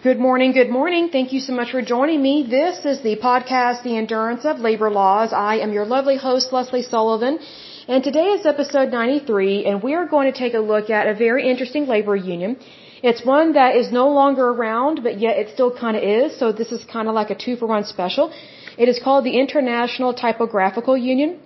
Good morning, good morning. Thank you so much for joining me. This is the podcast, The Endurance of Labor Laws. I am your lovely host, Lesley Sullivan. And today is episode 93, and we are going to take a look at a very interesting labor union. It's one that is no longer around, but yet it still kind of is, so this is kind of like a two for one special. It is called the International Typographical Union.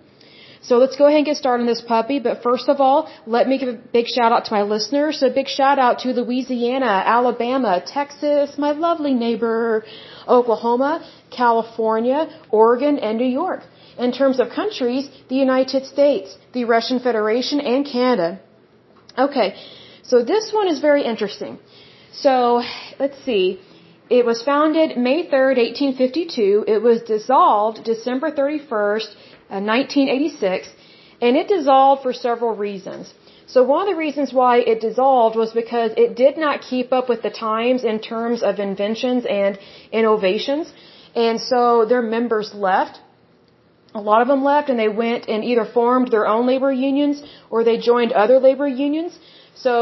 So let's go ahead and get started on this puppy. But first of all, let me give a big shout out to my listeners. So a big shout out to Louisiana, Alabama, Texas, my lovely neighbor, Oklahoma, California, Oregon, and New York. In terms of countries, the United States, the Russian Federation, and Canada. Okay, so this one is very interesting. So let's see. It was founded May 3rd, 1852. It was dissolved December 31st, 1986, uh, and it dissolved for several reasons. So one of the reasons why it dissolved was because it did not keep up with the times in terms of inventions and innovations. And so their members left. A lot of them left and they went and either formed their own labor unions or they joined other labor unions. So,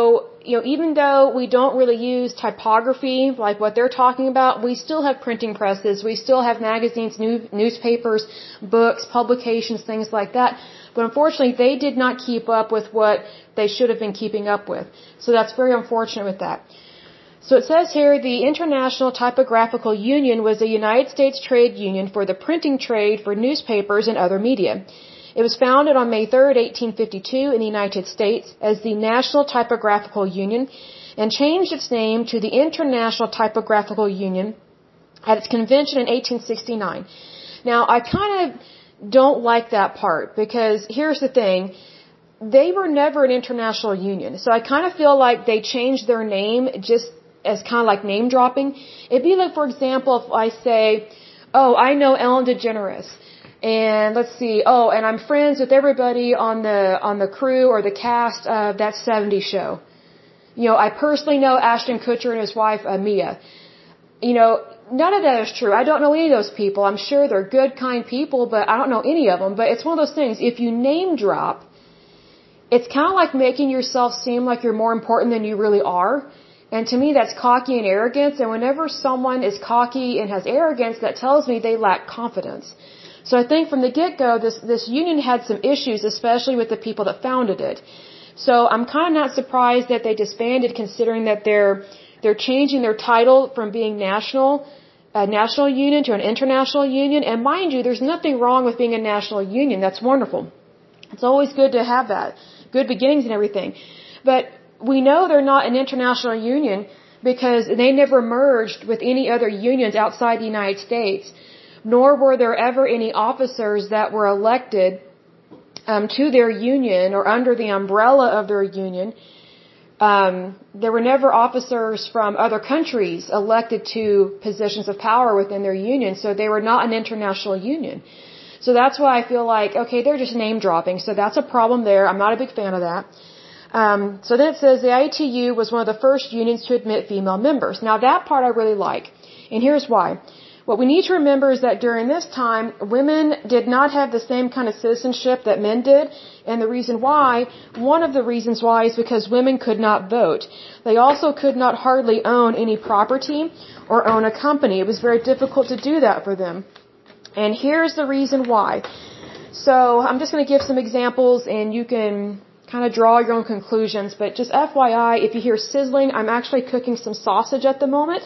you know, even though we don't really use typography like what they're talking about, we still have printing presses, we still have magazines, new, newspapers, books, publications, things like that. But unfortunately, they did not keep up with what they should have been keeping up with. So that's very unfortunate with that. So it says here the International Typographical Union was a United States trade union for the printing trade for newspapers and other media. It was founded on May 3, 1852 in the United States as the National Typographical Union and changed its name to the International Typographical Union at its convention in 1869. Now, I kind of don't like that part because here's the thing. They were never an international union. So I kind of feel like they changed their name just as kind of like name dropping. It'd be like, for example, if I say, oh, I know Ellen DeGeneres and let's see. Oh, and I'm friends with everybody on the on the crew or the cast of that 70s show. You know, I personally know Ashton Kutcher and his wife uh, Mia. You know, none of that is true. I don't know any of those people. I'm sure they're good, kind people, but I don't know any of them. But it's one of those things. If you name drop, it's kind of like making yourself seem like you're more important than you really are. And to me, that's cocky and arrogance. And whenever someone is cocky and has arrogance, that tells me they lack confidence. So I think from the get-go, this, this union had some issues, especially with the people that founded it. So I'm kind of not surprised that they disbanded considering that they're, they're changing their title from being national, a national union to an international union. And mind you, there's nothing wrong with being a national union. That's wonderful. It's always good to have that. Good beginnings and everything. But we know they're not an international union because they never merged with any other unions outside the United States nor were there ever any officers that were elected um, to their union or under the umbrella of their union. Um, there were never officers from other countries elected to positions of power within their union, so they were not an international union. So that's why I feel like, okay, they're just name dropping, so that's a problem there. I'm not a big fan of that. Um, so then it says the ITU was one of the first unions to admit female members. Now that part I really like, and here's why. What we need to remember is that during this time, women did not have the same kind of citizenship that men did. And the reason why, one of the reasons why is because women could not vote. They also could not hardly own any property or own a company. It was very difficult to do that for them. And here's the reason why. So I'm just going to give some examples and you can kind of draw your own conclusions. But just FYI, if you hear sizzling, I'm actually cooking some sausage at the moment.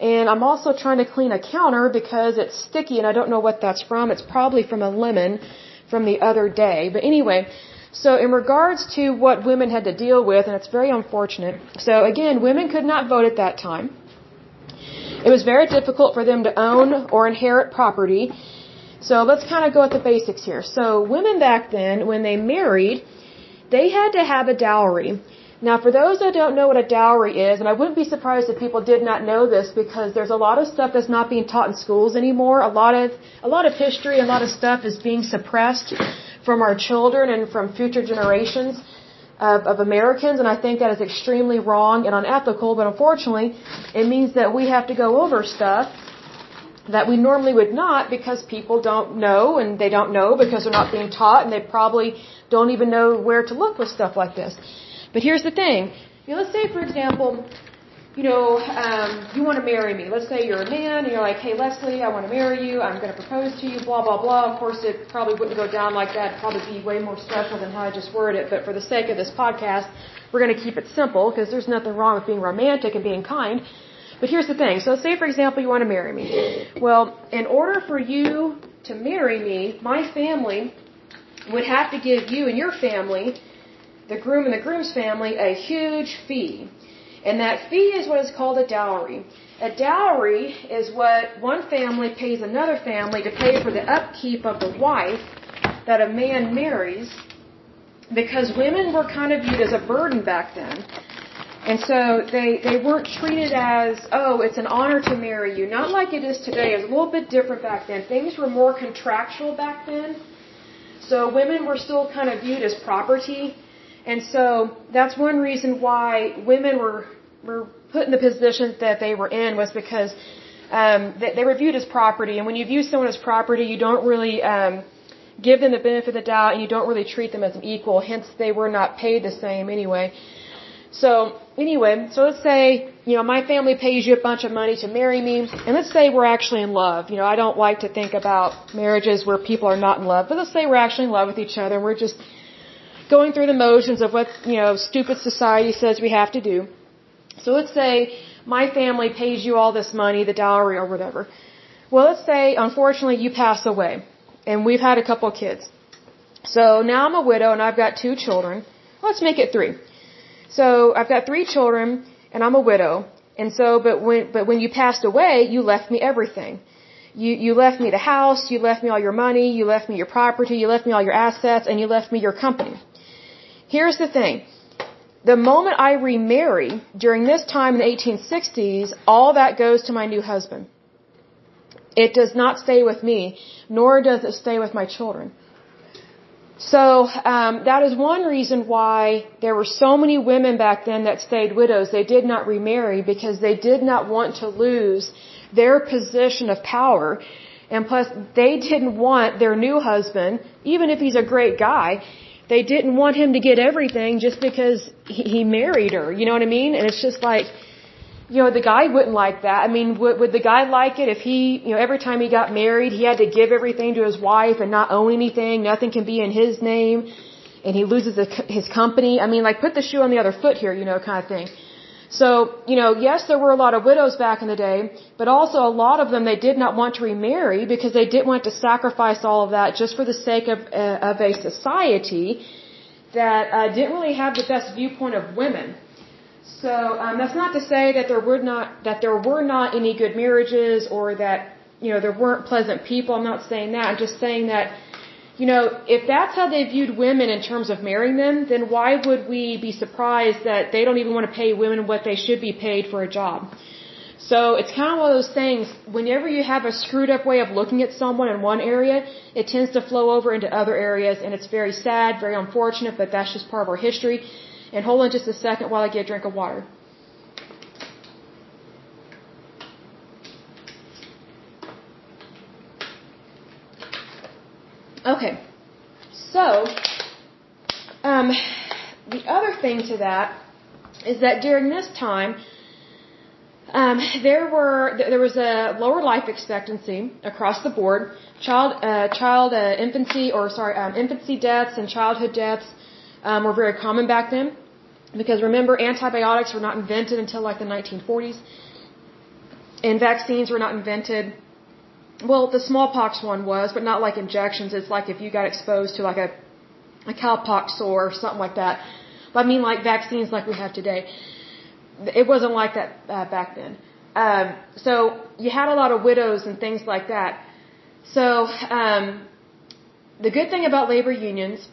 And I'm also trying to clean a counter because it's sticky and I don't know what that's from. It's probably from a lemon from the other day. But anyway, so in regards to what women had to deal with, and it's very unfortunate. So again, women could not vote at that time. It was very difficult for them to own or inherit property. So let's kind of go at the basics here. So women back then, when they married, they had to have a dowry. Now, for those that don't know what a dowry is, and I wouldn't be surprised if people did not know this because there's a lot of stuff that's not being taught in schools anymore. A lot of a lot of history, a lot of stuff is being suppressed from our children and from future generations of, of Americans, and I think that is extremely wrong and unethical. But unfortunately, it means that we have to go over stuff that we normally would not because people don't know, and they don't know because they're not being taught, and they probably don't even know where to look with stuff like this. But here's the thing. You know, let's say, for example, you know, um, you want to marry me. Let's say you're a man and you're like, hey, Lesley, I want to marry you. I'm going to propose to you, blah, blah, blah. Of course, it probably wouldn't go down like that. It'd probably be way more special than how I just worded it. But for the sake of this podcast, we're going to keep it simple because there's nothing wrong with being romantic and being kind. But here's the thing. So say, for example, you want to marry me. Well, in order for you to marry me, my family would have to give you and your family, the groom and the groom's family, a huge fee. And that fee is what is called a dowry. A dowry is what one family pays another family to pay for the upkeep of the wife that a man marries because women were kind of viewed as a burden back then. And so they, they weren't treated as, oh, it's an honor to marry you. Not like it is today. It was a little bit different back then. Things were more contractual back then. So women were still kind of viewed as property. And so that's one reason why women were, were put in the position that they were in was because um, they, they were viewed as property. And when you view someone as property, you don't really um, give them the benefit of the doubt and you don't really treat them as an equal. Hence, they were not paid the same anyway. So anyway, so let's say, you know, my family pays you a bunch of money to marry me, and let's say we're actually in love. You know, I don't like to think about marriages where people are not in love, but let's say we're actually in love with each other and we're just going through the motions of what, you know, stupid society says we have to do. So let's say my family pays you all this money, the dowry or whatever. Well, let's say, unfortunately, you pass away, and we've had a couple of kids. So now I'm a widow and I've got two children. Let's make it three. So I've got three children and I'm a widow. And so, but when, but when you passed away, you left me everything. You, you left me the house, you left me all your money, you left me your property, you left me all your assets, and you left me your company. Here's the thing. The moment I remarry, during this time in the 1860s, all that goes to my new husband. It does not stay with me, nor does it stay with my children. So um, that is one reason why there were so many women back then that stayed widows. They did not remarry because they did not want to lose their position of power. And plus, they didn't want their new husband, even if he's a great guy, they didn't want him to get everything just because he married her. You know what I mean? And it's just like, you know, the guy wouldn't like that. I mean, would, would the guy like it if he, you know, every time he got married, he had to give everything to his wife and not own anything, nothing can be in his name, and he loses his company? I mean, like, put the shoe on the other foot here, you know, kind of thing. So, you know, yes, there were a lot of widows back in the day, but also a lot of them they did not want to remarry because they didn't want to sacrifice all of that just for the sake of, uh, of a society that uh, didn't really have the best viewpoint of women. So um, that's not to say that there were not that there were not any good marriages or that you know there weren't pleasant people. I'm not saying that. I'm just saying that you know if that's how they viewed women in terms of marrying them, then why would we be surprised that they don't even want to pay women what they should be paid for a job? So it's kind of one of those things. Whenever you have a screwed up way of looking at someone in one area, it tends to flow over into other areas, and it's very sad, very unfortunate, but that's just part of our history. And hold on just a second while I get a drink of water. Okay. So, um, the other thing to that is that during this time, um, there were there was a lower life expectancy across the board. Child uh, child uh, infancy or sorry um, infancy deaths and childhood deaths um, were very common back then. Because remember, antibiotics were not invented until like the 1940s, and vaccines were not invented. Well, the smallpox one was, but not like injections. It's like if you got exposed to like a a cowpox sore or something like that. But I mean like vaccines like we have today. It wasn't like that uh, back then. Um, so you had a lot of widows and things like that. So um, the good thing about labor unions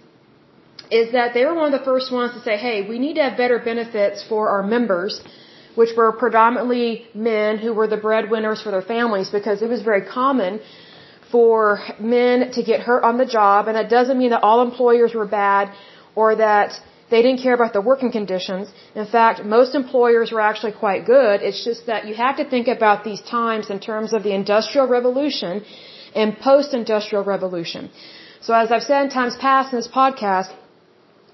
is that they were one of the first ones to say, hey, we need to have better benefits for our members, which were predominantly men who were the breadwinners for their families because it was very common for men to get hurt on the job. And that doesn't mean that all employers were bad or that they didn't care about the working conditions. In fact, most employers were actually quite good. It's just that you have to think about these times in terms of the industrial revolution and post-industrial revolution. So as I've said in times past in this podcast,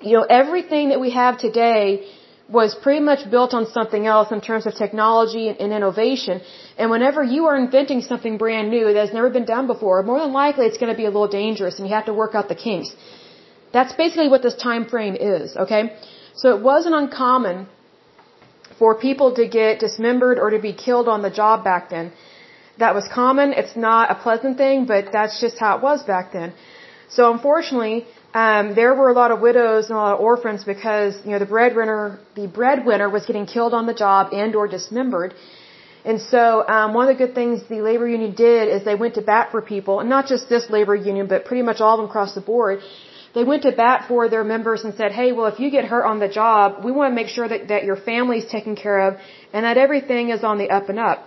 you know, everything that we have today was pretty much built on something else in terms of technology and innovation. And whenever you are inventing something brand new that has never been done before, more than likely it's going to be a little dangerous and you have to work out the kinks. That's basically what this time frame is, okay? So it wasn't uncommon for people to get dismembered or to be killed on the job back then. That was common. It's not a pleasant thing, but that's just how it was back then. So unfortunately, um, there were a lot of widows and a lot of orphans because you know the breadwinner, the breadwinner was getting killed on the job and or dismembered. And so um, one of the good things the labor union did is they went to bat for people, and not just this labor union, but pretty much all of them across the board. They went to bat for their members and said, "Hey, well, if you get hurt on the job, we want to make sure that that your family is taken care of and that everything is on the up and up."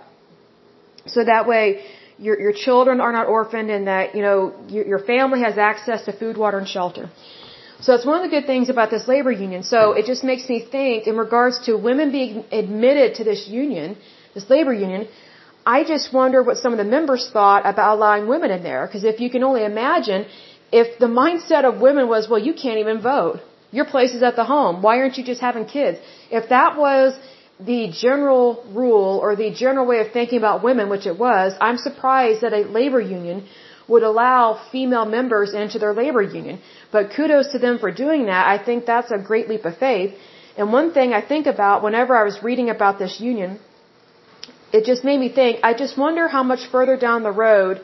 So that way, your your children are not orphaned and that you know your, your family has access to food, water, and shelter. So that's one of the good things about this labor union. So it just makes me think in regards to women being admitted to this union, this labor union. I just wonder what some of the members thought about allowing women in there. Because if you can only imagine, if the mindset of women was, well, you can't even vote. Your place is at the home. Why aren't you just having kids? If that was the general rule or the general way of thinking about women, which it was, I'm surprised that a labor union would allow female members into their labor union. But kudos to them for doing that. I think that's a great leap of faith. And one thing I think about whenever I was reading about this union, it just made me think, I just wonder how much further down the road,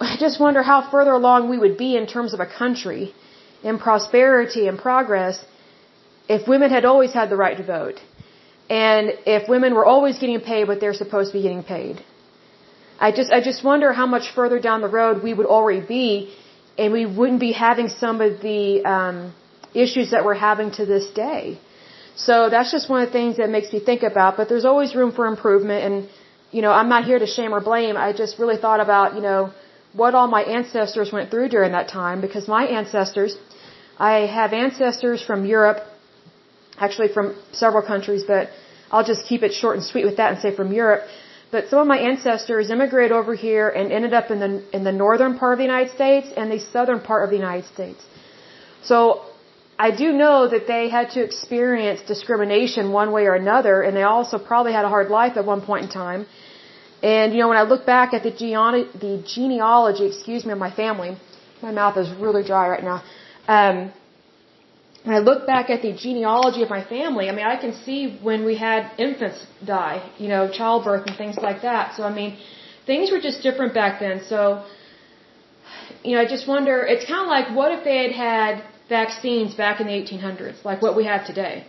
I just wonder how further along we would be in terms of a country in prosperity and progress if women had always had the right to vote, and if women were always getting paid what they're supposed to be getting paid. I just, I just wonder how much further down the road we would already be, and we wouldn't be having some of the um, issues that we're having to this day. So that's just one of the things that makes me think about. But there's always room for improvement, and you know, I'm not here to shame or blame. I just really thought about, you know, what all my ancestors went through during that time because my ancestors, I have ancestors from Europe actually from several countries, but I'll just keep it short and sweet with that and say from Europe. But some of my ancestors immigrated over here and ended up in the in the northern part of the United States and the southern part of the United States. So I do know that they had to experience discrimination one way or another, and they also probably had a hard life at one point in time. And you know, when I look back at the, geone- the genealogy, excuse me, of my family, my mouth is really dry right now. Um, when I look back at the genealogy of my family, I mean, I can see when we had infants die, you know, childbirth and things like that. So, I mean, things were just different back then. So, you know, I just wonder, it's kind of like what if they had had vaccines back in the 1800s, like what we have today?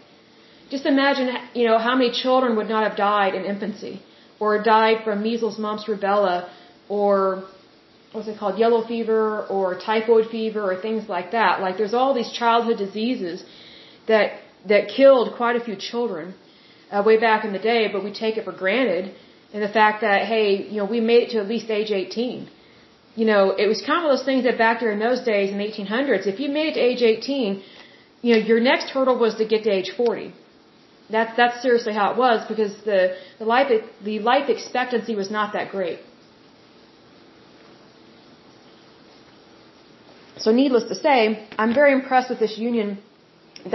Just imagine, you know, how many children would not have died in infancy or died from measles, mumps, rubella, or what's it called, yellow fever or typhoid fever or things like that. Like there's all these childhood diseases that that killed quite a few children uh, way back in the day, but we take it for granted. And the fact that hey, you know, we made it to at least age 18. You know, it was kind of those things that back there in those days in the 1800s, if you made it to age 18, you know, your next hurdle was to get to age 40. That's that's seriously how it was because the the life the life expectancy was not that great. So needless to say, I'm very impressed with this union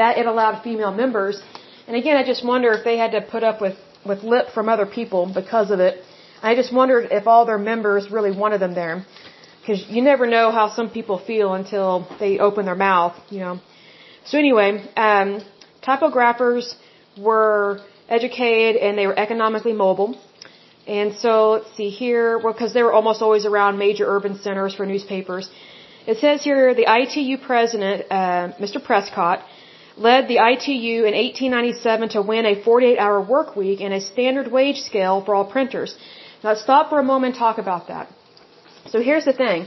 that it allowed female members. And again, I just wonder if they had to put up with, with lip from other people because of it. I just wondered if all their members really wanted them there. Because you never know how some people feel until they open their mouth, you know. So anyway, um, typographers were educated and they were economically mobile. And so let's see here, well, because they were almost always around major urban centers for newspapers. It says here the ITU president, uh, Mr. Prescott, led the ITU in 1897 to win a 48-hour work week and a standard wage scale for all printers. Now let's stop for a moment and talk about that. So here's the thing.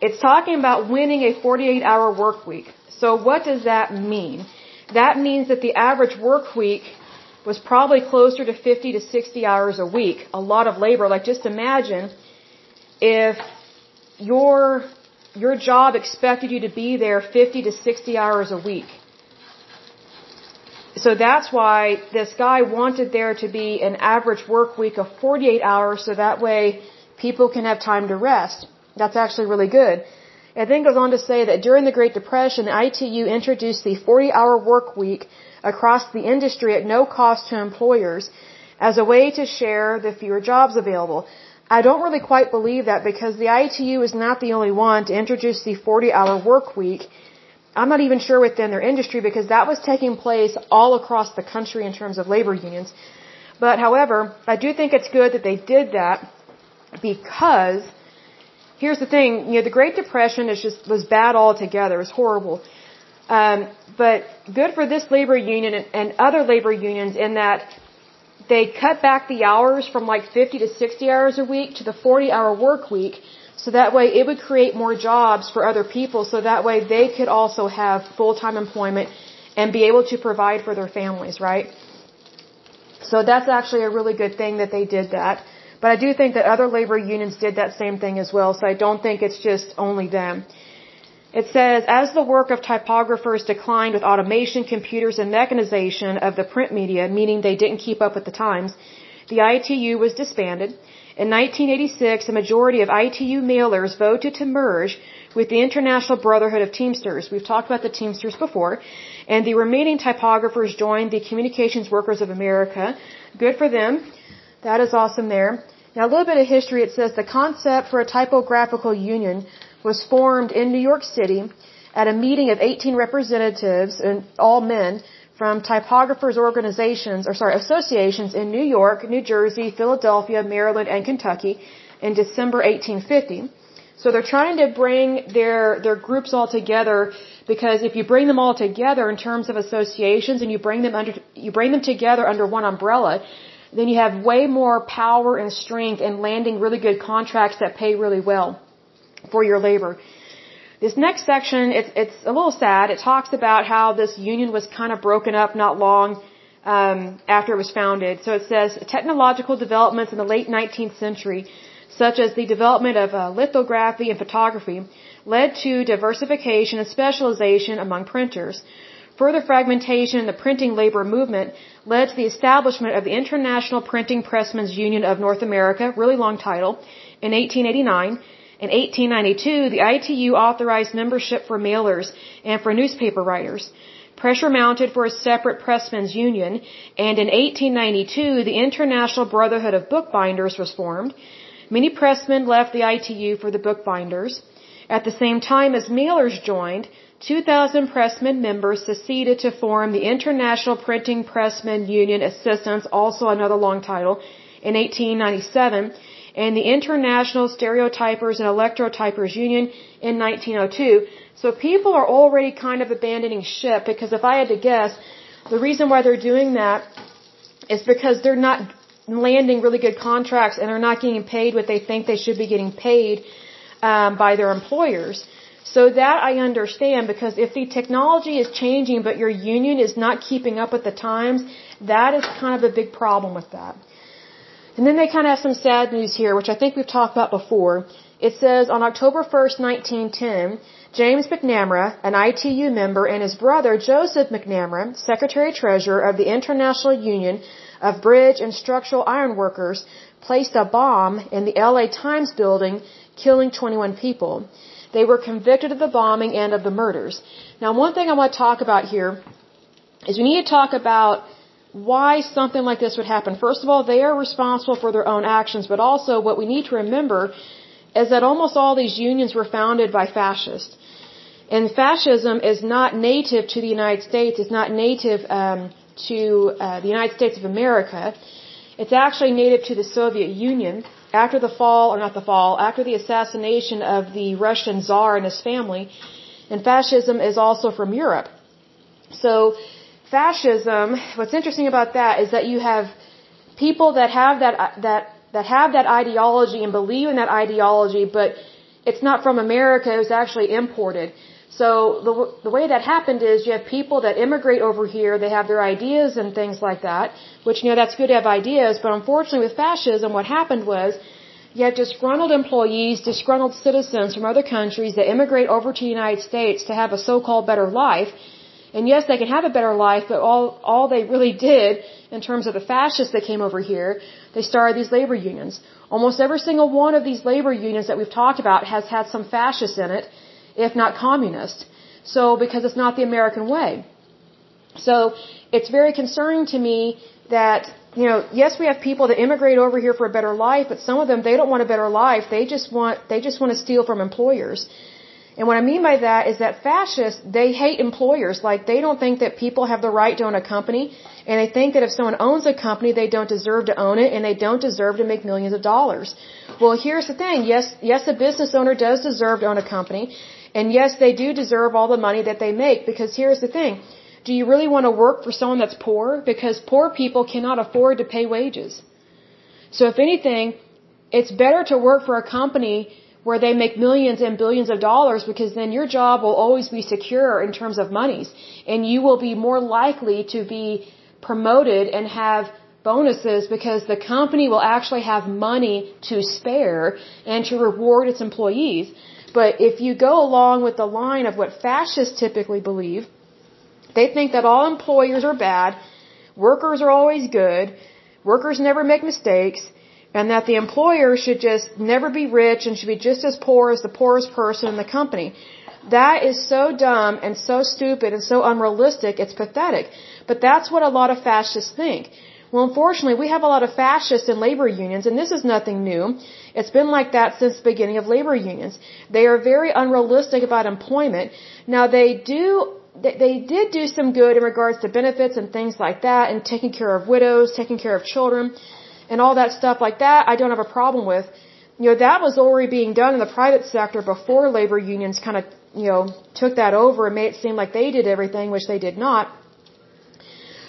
It's talking about winning a 48-hour work week. So what does that mean? That means that the average work week was probably closer to 50 to 60 hours a week. A lot of labor. Like just imagine if your your job expected you to be there 50 to 60 hours a week. So that's why this guy wanted there to be an average work week of 48 hours so that way people can have time to rest. That's actually really good. It then goes on to say that during the Great Depression, the ITU introduced the 40 hour work week across the industry at no cost to employers as a way to share the fewer jobs available. I don't really quite believe that because the ITU is not the only one to introduce the 40 hour work week. I'm not even sure within their industry because that was taking place all across the country in terms of labor unions. But however, I do think it's good that they did that because here's the thing, you know, the Great Depression is just was bad altogether. It was horrible. Um, but good for this labor union and, and other labor unions in that they cut back the hours from like 50 to 60 hours a week to the 40 hour work week. So that way it would create more jobs for other people. So that way they could also have full-time employment and be able to provide for their families, right? So that's actually a really good thing that they did that. But I do think that other labor unions did that same thing as well. So I don't think it's just only them. It says, as the work of typographers declined with automation, computers, and mechanization of the print media, meaning they didn't keep up with the times, the ITU was disbanded. In 1986, a majority of ITU mailers voted to merge with the International Brotherhood of Teamsters. We've talked about the Teamsters before. And the remaining typographers joined the Communications Workers of America. Good for them. That is awesome there. Now, a little bit of history. It says the concept for a typographical union was formed in New York City at a meeting of 18 representatives, and all men, from typographers organizations, or sorry, associations in New York, New Jersey, Philadelphia, Maryland, and Kentucky in December 1850. So they're trying to bring their, their groups all together because if you bring them all together in terms of associations and you bring them under, you bring them together under one umbrella, then you have way more power and strength in landing really good contracts that pay really well for your labor. This next section, it's, it's a little sad. It talks about how this union was kind of broken up not long um, after it was founded. So it says technological developments in the late 19th century, such as the development of uh, lithography and photography, led to diversification and specialization among printers. Further fragmentation in the printing labor movement led to the establishment of the International Printing Pressmen's Union of North America, really long title, in 1889 in 1892, the ITU authorized membership for mailers and for newspaper writers. Pressure mounted for a separate pressmen's union, and in 1892, the International Brotherhood of Bookbinders was formed. Many pressmen left the ITU for the bookbinders. At the same time as mailers joined, 2,000 pressmen members seceded to form the International Printing Pressmen Union Assistants, also another long title, in 1897, and the International Stereotypers and Electrotypers Union in 1902. So people are already kind of abandoning ship because if I had to guess, the reason why they're doing that is because they're not landing really good contracts and they're not getting paid what they think they should be getting paid um, by their employers. So that I understand because if the technology is changing but your union is not keeping up with the times, that is kind of a big problem with that. And then they kind of have some sad news here, which I think we've talked about before. It says on October 1st, 1910, James McNamara, an ITU member, and his brother Joseph McNamara, Secretary Treasurer of the International Union of Bridge and Structural Iron Workers, placed a bomb in the LA Times building, killing 21 people. They were convicted of the bombing and of the murders. Now, one thing I want to talk about here is we need to talk about why something like this would happen. First of all, they are responsible for their own actions, but also what we need to remember is that almost all these unions were founded by fascists. And fascism is not native to the United States, it's not native um, to uh, the United States of America. It's actually native to the Soviet Union. After the fall, or not the fall, after the assassination of the Russian Tsar and his family, and fascism is also from Europe. So fascism, what's interesting about that is that you have people that have that that that have that ideology and believe in that ideology, but it's not from America. It was actually imported. So the the way that happened is you have people that immigrate over here. They have their ideas and things like that, which you know that's good to have ideas. But unfortunately, with fascism, what happened was you have disgruntled employees, disgruntled citizens from other countries that immigrate over to the United States to have a so-called better life and yes, they can have a better life, but all, all they really did in terms of the fascists that came over here, they started these labor unions. Almost every single one of these labor unions that we've talked about has had some fascists in it. if not communist. So, because it's not the American way. So, it's very concerning to me that, you know, yes, we have people that immigrate over here for a better life, but some of them, they don't want a better life. They just want, they just want to steal from employers. And what I mean by that is that fascists, they hate employers. Like, they don't think that people have the right to own a company. And they think that if someone owns a company, they don't deserve to own it and they don't deserve to make millions of dollars. Well, here's the thing. Yes, yes, a business owner does deserve to own a company. And yes, they do deserve all the money that they make because here's the thing. Do you really want to work for someone that's poor? Because poor people cannot afford to pay wages. So if anything, it's better to work for a company where they make millions and billions of dollars because then your job will always be secure in terms of monies and you will be more likely to be promoted and have bonuses because the company will actually have money to spare and to reward its employees. But if you go along with the line of what fascists typically believe, they think that all employers are bad, workers are always good, workers never make mistakes, and that the employer should just never be rich and should be just as poor as the poorest person in the company. That is so dumb and so stupid and so unrealistic, it's pathetic. But that's what a lot of fascists think. Well, unfortunately, we have a lot of fascists in labor unions, and this is nothing new. It's been like that since the beginning of labor unions. They are very unrealistic about employment. Now, they do they did do some good in regards to benefits and things like that and taking care of widows, taking care of children and all that stuff like that, I don't have a problem with. You know, that was already being done in the private sector before labor unions kind of, you know, took that over and made it seem like they did everything, which they did not.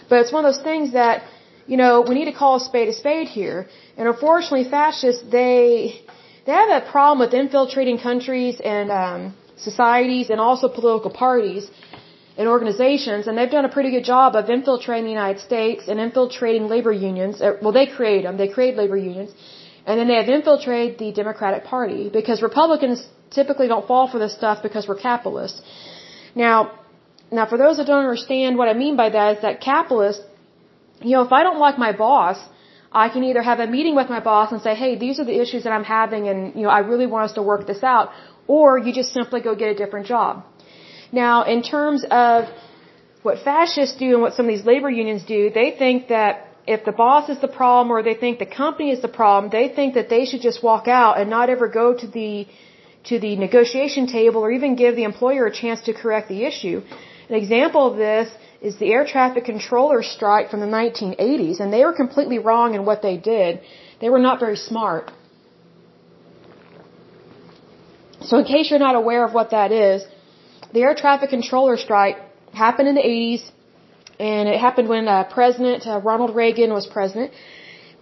But it's one of those things that, you know, we need to call a spade a spade here. And unfortunately, fascists, they, they have a problem with infiltrating countries and, um, societies and also political parties and organizations, and they've done a pretty good job of infiltrating the United States and infiltrating labor unions. Uh, well, they create them. They create labor unions. And then they have infiltrated the Democratic Party because Republicans typically don't fall for this stuff because we're capitalists. Now, now for those that don't understand what I mean by that is that capitalists, you know, if I don't like my boss, I can either have a meeting with my boss and say, hey, these are the issues that I'm having and, you know, I really want us to work this out, or you just simply go get a different job. Now, in terms of what fascists do and what some of these labor unions do, they think that if the boss is the problem or they think the company is the problem, they think that they should just walk out and not ever go to the to the negotiation table or even give the employer a chance to correct the issue. An example of this is the air traffic controller strike from the 1980s, and they were completely wrong in what they did. They were not very smart. So in case you're not aware of what that is, the air traffic controller strike happened in the 80s, and it happened when uh, President uh, Ronald Reagan was president.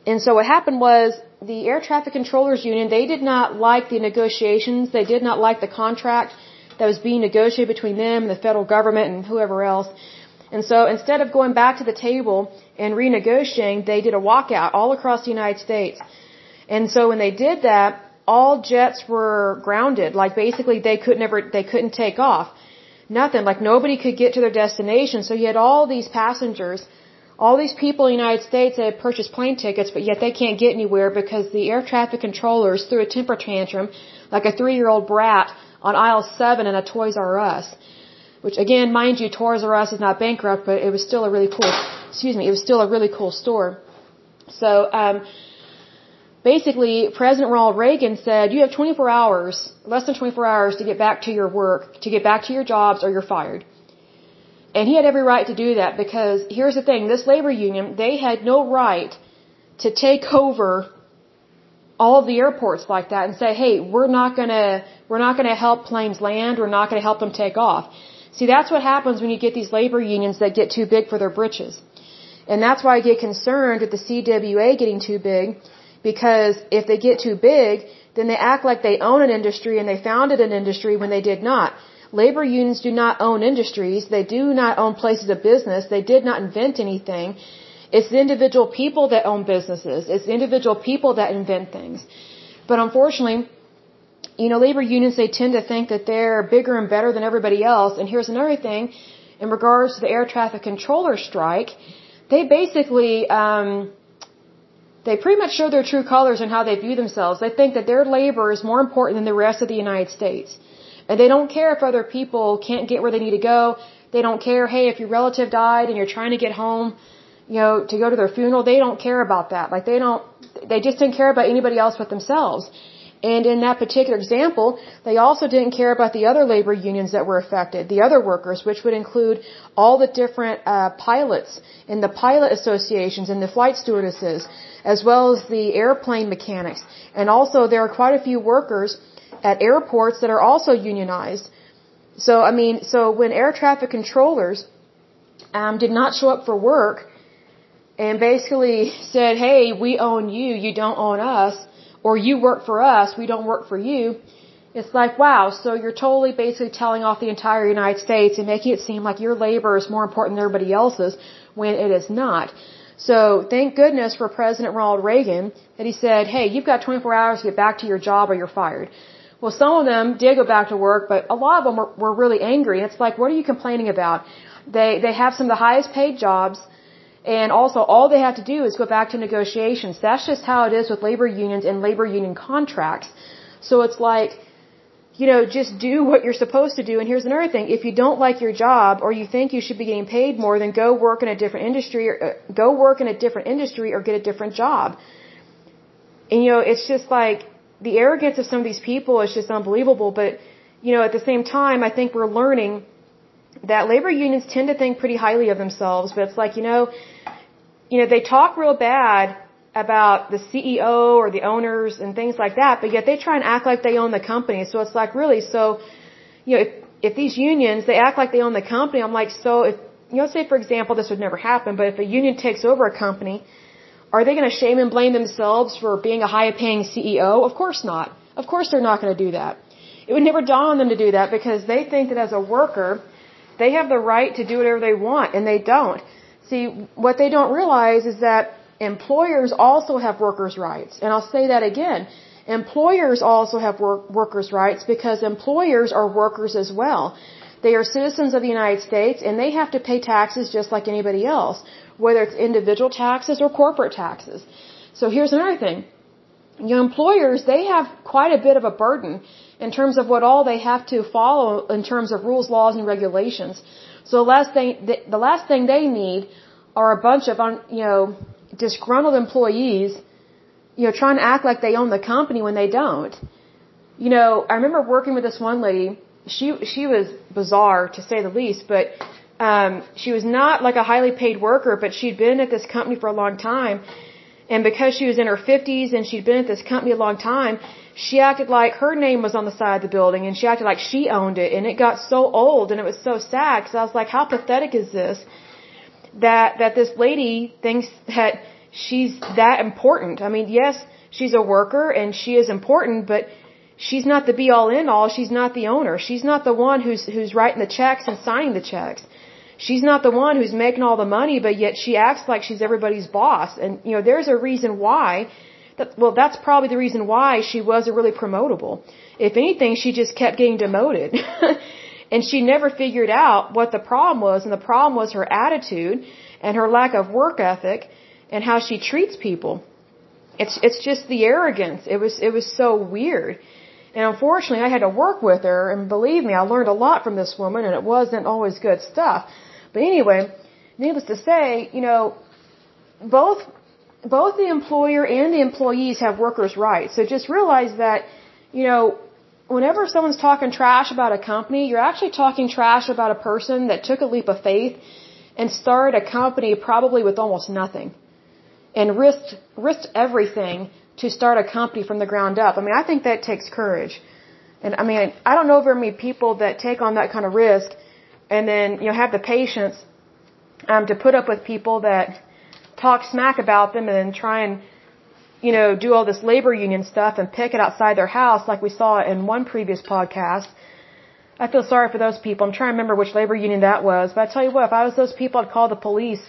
And so what happened was the air traffic controllers union, they did not like the negotiations, they did not like the contract that was being negotiated between them and the federal government and whoever else. And so instead of going back to the table and renegotiating, they did a walkout all across the United States. And so when they did that, all jets were grounded. Like basically they could never, they couldn't take off. Nothing. Like nobody could get to their destination. So you had all these passengers, all these people in the United States that had purchased plane tickets, but yet they can't get anywhere because the air traffic controllers threw a temper tantrum like a three-year-old brat on aisle seven in a Toys R Us. Which again, mind you, Toys R Us is not bankrupt, but it was still a really cool, excuse me, it was still a really cool store. So, um, basically, President Ronald Reagan said, you have 24 hours, less than 24 hours to get back to your work, to get back to your jobs or you're fired. And he had every right to do that because here's the thing, this labor union, they had no right to take over all of the airports like that and say, hey, we're not gonna, we're not gonna help planes land, we're not gonna help them take off. See, that's what happens when you get these labor unions that get too big for their britches. And that's why I get concerned with the CWA getting too big because if they get too big, then they act like they own an industry and they founded an industry when they did not. Labor unions do not own industries. They do not own places of business. They did not invent anything. It's the individual people that own businesses. It's the individual people that invent things. But unfortunately, you know, labor unions, they tend to think that they're bigger and better than everybody else. And here's another thing, in regards to the air traffic controller strike, they basically, um, they pretty much show their true colors and how they view themselves. They think that their labor is more important than the rest of the United States. And they don't care if other people can't get where they need to go. They don't care, hey, if your relative died and you're trying to get home, you know, to go to their funeral, they don't care about that. Like they don't, they just didn't care about anybody else but themselves. And in that particular example, they also didn't care about the other labor unions that were affected, the other workers, which would include all the different uh, pilots in the pilot associations and the flight stewardesses, as well as the airplane mechanics. And also there are quite a few workers at airports that are also unionized. So, I mean, so when air traffic controllers um, did not show up for work and basically said, hey, we own you, you don't own us, or you work for us, we don't work for you, it's like, wow, so you're totally basically telling off the entire United States and making it seem like your labor is more important than everybody else's when it is not. So thank goodness for President Ronald Reagan that he said, hey, you've got 24 hours to get back to your job or you're fired. Well, some of them did go back to work, but a lot of them were, were really angry. It's like, what are you complaining about? They, they have some of the highest paid jobs, and also all they have to do is go back to negotiations. That's just how it is with labor unions and labor union contracts. So it's like, you know, just do what you're supposed to do. And here's another thing. If you don't like your job or you think you should be getting paid more, then go work in a different industry or uh, go work in a different industry or get a different job. And you know, it's just like, the arrogance of some of these people is just unbelievable. But, you know, at the same time, I think we're learning that labor unions tend to think pretty highly of themselves. But it's like, you know, you know, they talk real bad about the CEO or the owners and things like that, but yet they try and act like they own the company. So it's like, really, so, you know, if, if these unions, they act like they own the company, I'm like, so if, you know, say for example, this would never happen, but if a union takes over a company, are they going to shame and blame themselves for being a high paying CEO? Of course not. Of course they're not going to do that. It would never dawn on them to do that because they think that as a worker, they have the right to do whatever they want, and they don't. See, what they don't realize is that employers also have workers' rights. And I'll say that again. Employers also have work, workers' rights because employers are workers as well. They are citizens of the United States and they have to pay taxes just like anybody else whether it's individual taxes or corporate taxes. So here's another thing. Your employers, they have quite a bit of a burden in terms of what all they have to follow in terms of rules, laws, and regulations. So the last thing, the last thing they need are a bunch of, you know, disgruntled employees, you know, trying to act like they own the company when they don't. You know, I remember working with this one lady. She she was bizarre to say the least, but um, she was not like a highly paid worker, but she'd been at this company for a long time. And because she was in her 50s and she'd been at this company a long time, she acted like her name was on the side of the building and she acted like she owned it. And it got so old and it was so sad because I was like, how pathetic is this? That, that this lady thinks that she's that important. I mean, yes, she's a worker and she is important, but she's not the be all end all. She's not the owner. She's not the one who's, who's writing the checks and signing the checks. She's not the one who's making all the money, but yet she acts like she's everybody's boss. And, you know, there's a reason why. That, well, that's probably the reason why she wasn't really promotable. If anything, she just kept getting demoted. and she never figured out what the problem was. And the problem was her attitude and her lack of work ethic and how she treats people. It's, it's just the arrogance. It was, it was so weird. And unfortunately, I had to work with her, and believe me, I learned a lot from this woman, and it wasn't always good stuff. But anyway, needless to say, you know, both both the employer and the employees have workers' rights. So just realize that, you know, whenever someone's talking trash about a company, you're actually talking trash about a person that took a leap of faith and started a company probably with almost nothing and risked risked everything to start a company from the ground up. I mean, I think that takes courage. And I mean, I don't know very many people that take on that kind of risk and then you know have the patience um, to put up with people that talk smack about them and then try and you know do all this labor union stuff and pick it outside their house like we saw in one previous podcast. I feel sorry for those people. I'm trying to remember which labor union that was, but I tell you what, if I was those people, I'd call the police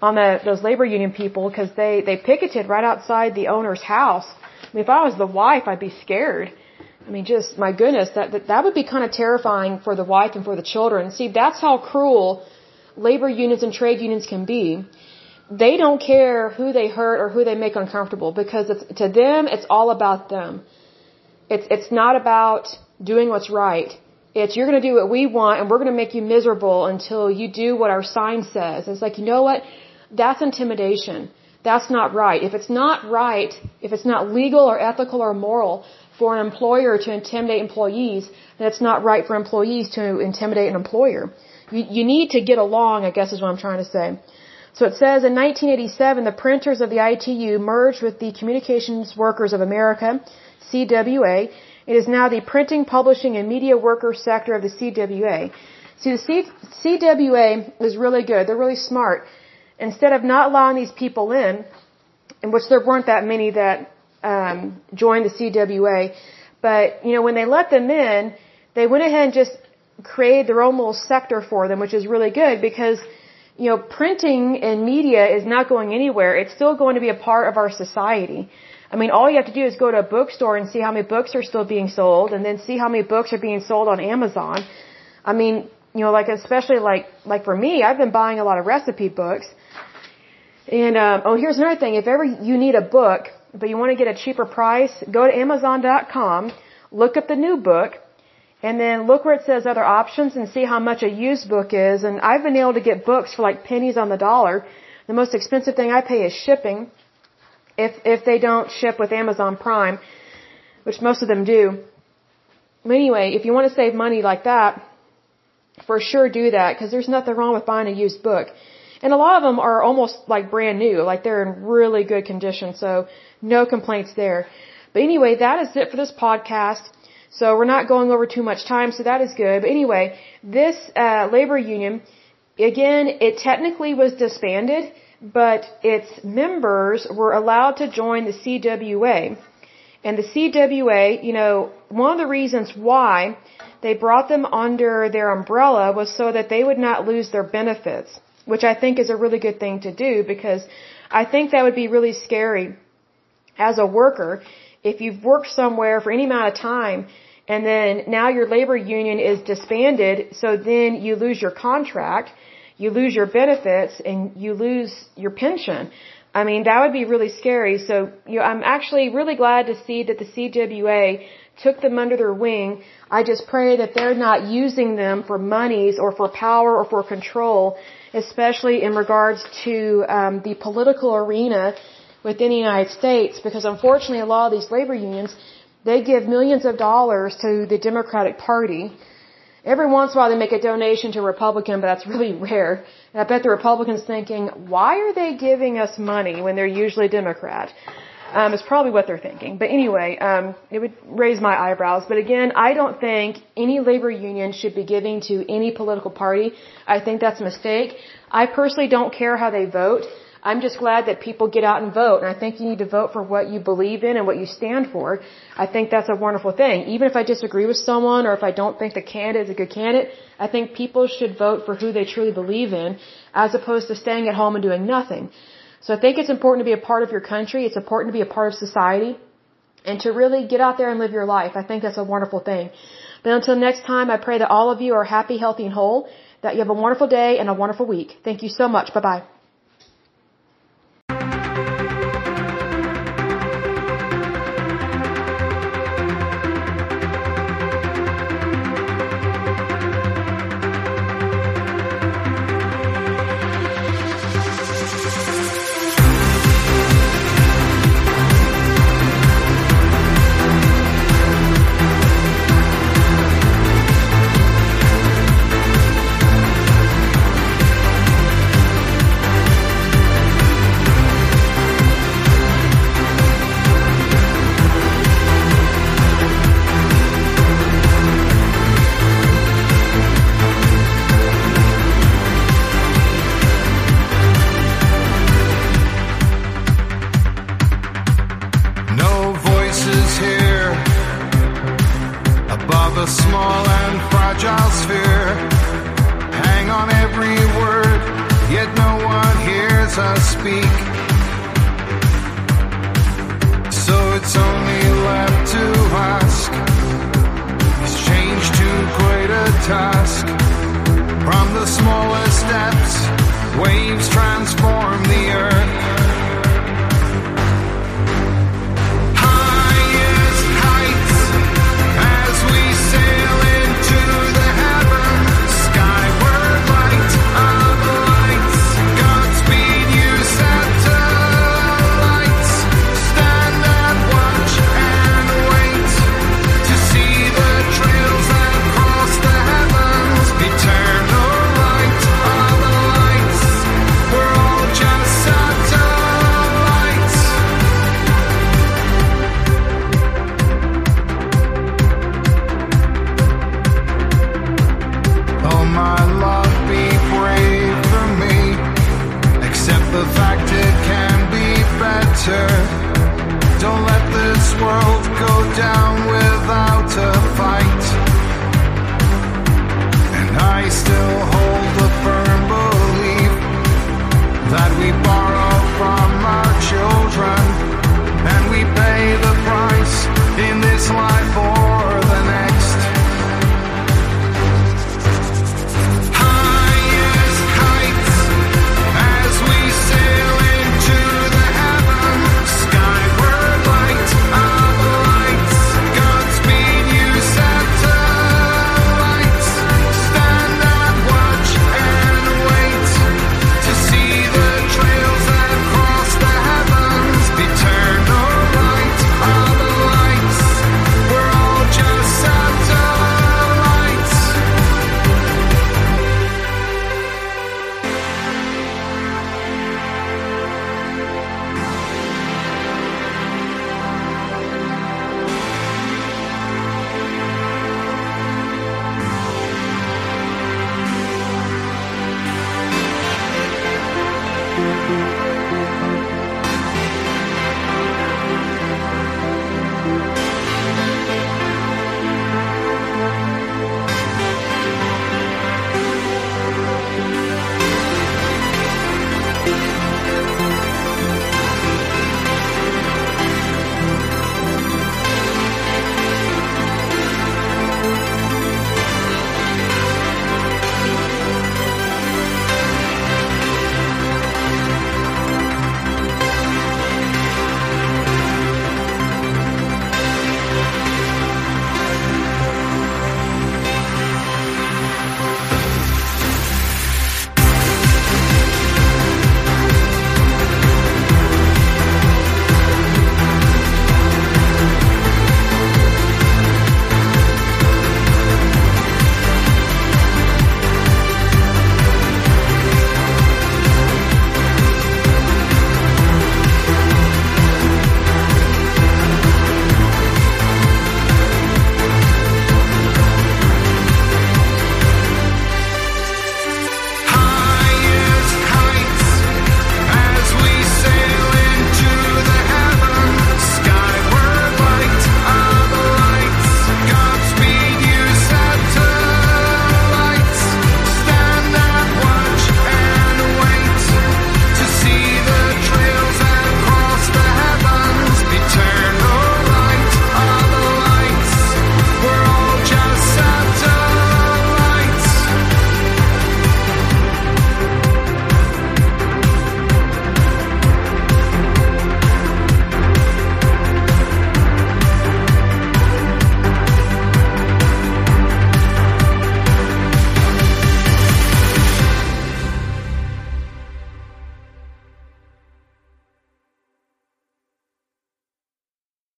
on the those labor union people because they they picketed right outside the owner's house. I mean, if I was the wife, I'd be scared. I mean, just my goodness, that, that that would be kind of terrifying for the wife and for the children. See, that's how cruel labor unions and trade unions can be. They don't care who they hurt or who they make uncomfortable because it's to them it's all about them. It's it's not about doing what's right. It's you're going to do what we want and we're going to make you miserable until you do what our sign says. It's like, you know what? That's intimidation. That's not right. If it's not right, if it's not legal or ethical or moral for an employer to intimidate employees, then it's not right for employees to intimidate an employer. You, you need to get along, I guess is what I'm trying to say. So it says in 1987, the printers of the ITU merged with the Communications Workers of America, CWA. It is now the printing, publishing, and media workers sector of the CWA. See, the C- CWA is really good. They're really smart. Instead of not allowing these people in, in which there weren't that many that um, joined the CWA, but you know when they let them in, they went ahead and just created their own little sector for them, which is really good because you know, printing and media is not going anywhere. It's still going to be a part of our society. I mean, all you have to do is go to a bookstore and see how many books are still being sold and then see how many books are being sold on Amazon. I mean, you know, like especially like like for me, I've been buying a lot of recipe books. And um oh, here's another thing. If ever you need a book, but you want to get a cheaper price, go to amazon.com, look up the new book, and then look where it says other options and see how much a used book is. And I've been able to get books for like pennies on the dollar. The most expensive thing I pay is shipping. If, if they don't ship with Amazon Prime, which most of them do. But anyway, if you want to save money like that, for sure do that because there's nothing wrong with buying a used book. And a lot of them are almost like brand new, like they're in really good condition. So no complaints there. But anyway, that is it for this podcast. So we're not going over too much time, so that is good. But anyway, this uh, labor union, again, it technically was disbanded, but its members were allowed to join the CWA. And the CWA, you know, one of the reasons why they brought them under their umbrella was so that they would not lose their benefits, which I think is a really good thing to do because I think that would be really scary as a worker if you've worked somewhere for any amount of time and then now your labor union is disbanded, so then you lose your contract, you lose your benefits, and you lose your pension. I mean, that would be really scary. So, you know, I'm actually really glad to see that the CWA took them under their wing. I just pray that they're not using them for monies or for power or for control, especially in regards to um, the political arena within the United States, because unfortunately, a lot of these labor unions they give millions of dollars to the Democratic Party. Every once in a while they make a donation to a Republican, but that's really rare. And I bet the Republicans thinking, why are they giving us money when they're usually Democrat? Um, is probably what they're thinking. But anyway, um, it would raise my eyebrows. But again, I don't think any labor union should be giving to any political party. I think that's a mistake. I personally don't care how they vote. I'm just glad that people get out and vote. And I think you need to vote for what you believe in and what you stand for. I think that's a wonderful thing. Even if I disagree with someone or if I don't think the candidate is a good candidate, I think people should vote for who they truly believe in as opposed to staying at home and doing nothing. So I think it's important to be a part of your country. It's important to be a part of society and to really get out there and live your life. I think that's a wonderful thing. But until next time, I pray that all of you are happy, healthy, and whole, that you have a wonderful day and a wonderful week. Thank you so much. Bye bye.